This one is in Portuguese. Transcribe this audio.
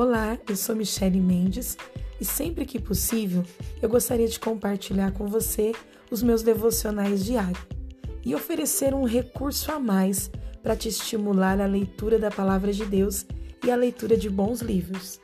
Olá, eu sou Michele Mendes e sempre que possível eu gostaria de compartilhar com você os meus devocionais diários e oferecer um recurso a mais para te estimular a leitura da palavra de Deus e a leitura de bons livros.